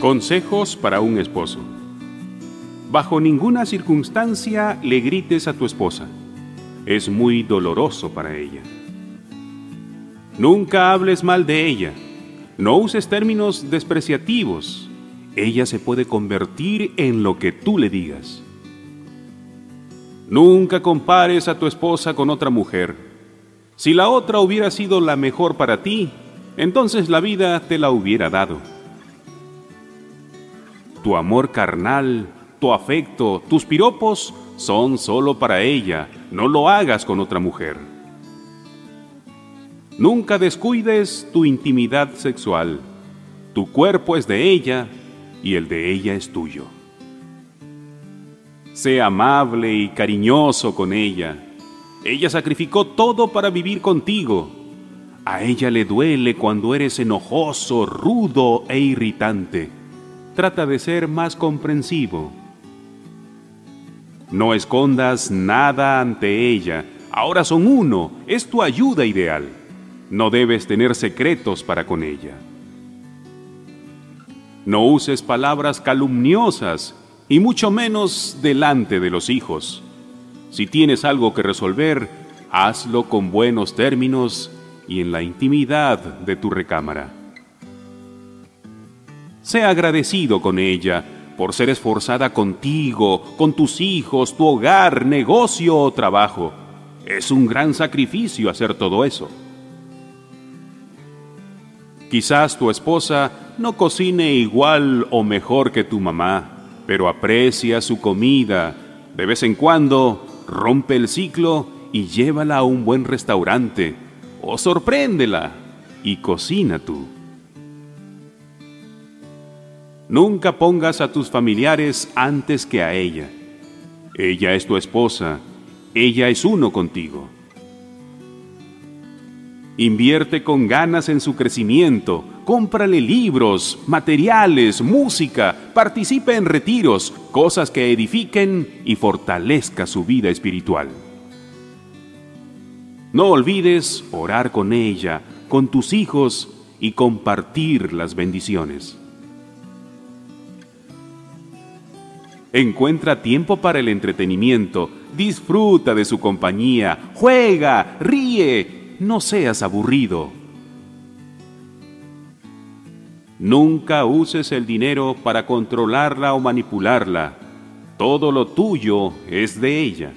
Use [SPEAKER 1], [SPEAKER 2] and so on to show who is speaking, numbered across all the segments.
[SPEAKER 1] Consejos para un esposo. Bajo ninguna circunstancia le grites a tu esposa. Es muy doloroso para ella. Nunca hables mal de ella. No uses términos despreciativos. Ella se puede convertir en lo que tú le digas. Nunca compares a tu esposa con otra mujer. Si la otra hubiera sido la mejor para ti, entonces la vida te la hubiera dado. Tu amor carnal, tu afecto, tus piropos son solo para ella. No lo hagas con otra mujer. Nunca descuides tu intimidad sexual. Tu cuerpo es de ella y el de ella es tuyo. Sé amable y cariñoso con ella. Ella sacrificó todo para vivir contigo. A ella le duele cuando eres enojoso, rudo e irritante trata de ser más comprensivo. No escondas nada ante ella. Ahora son uno. Es tu ayuda ideal. No debes tener secretos para con ella. No uses palabras calumniosas y mucho menos delante de los hijos. Si tienes algo que resolver, hazlo con buenos términos y en la intimidad de tu recámara. Sea agradecido con ella por ser esforzada contigo, con tus hijos, tu hogar, negocio o trabajo. Es un gran sacrificio hacer todo eso. Quizás tu esposa no cocine igual o mejor que tu mamá, pero aprecia su comida. De vez en cuando rompe el ciclo y llévala a un buen restaurante o sorpréndela y cocina tú. Nunca pongas a tus familiares antes que a ella. Ella es tu esposa, ella es uno contigo. Invierte con ganas en su crecimiento, cómprale libros, materiales, música, participe en retiros, cosas que edifiquen y fortalezca su vida espiritual. No olvides orar con ella, con tus hijos y compartir las bendiciones. Encuentra tiempo para el entretenimiento, disfruta de su compañía, juega, ríe, no seas aburrido. Nunca uses el dinero para controlarla o manipularla. Todo lo tuyo es de ella.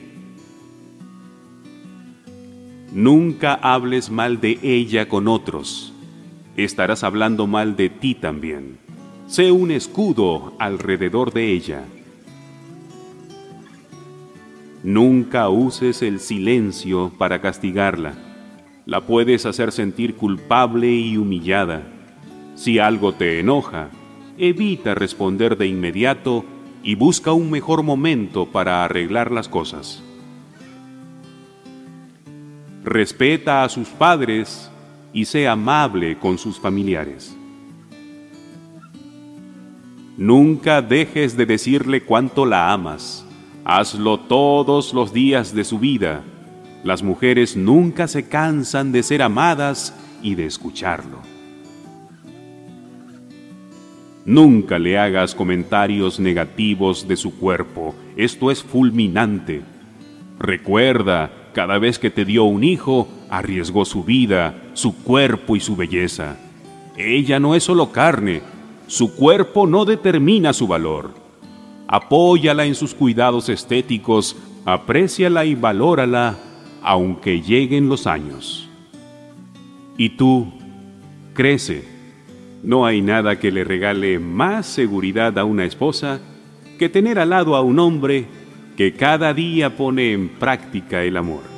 [SPEAKER 1] Nunca hables mal de ella con otros. Estarás hablando mal de ti también. Sé un escudo alrededor de ella. Nunca uses el silencio para castigarla. La puedes hacer sentir culpable y humillada. Si algo te enoja, evita responder de inmediato y busca un mejor momento para arreglar las cosas. Respeta a sus padres y sé amable con sus familiares. Nunca dejes de decirle cuánto la amas Hazlo todos los días de su vida. Las mujeres nunca se cansan de ser amadas y de escucharlo. Nunca le hagas comentarios negativos de su cuerpo. Esto es fulminante. Recuerda, cada vez que te dio un hijo, arriesgó su vida, su cuerpo y su belleza. Ella no es solo carne. Su cuerpo no determina su valor apóyala en sus cuidados estéticos, apréciala y valórala, aunque lleguen los años. Y tú, crece. No hay nada que le regale más seguridad a una esposa que tener al lado a un hombre que cada día pone en práctica el amor.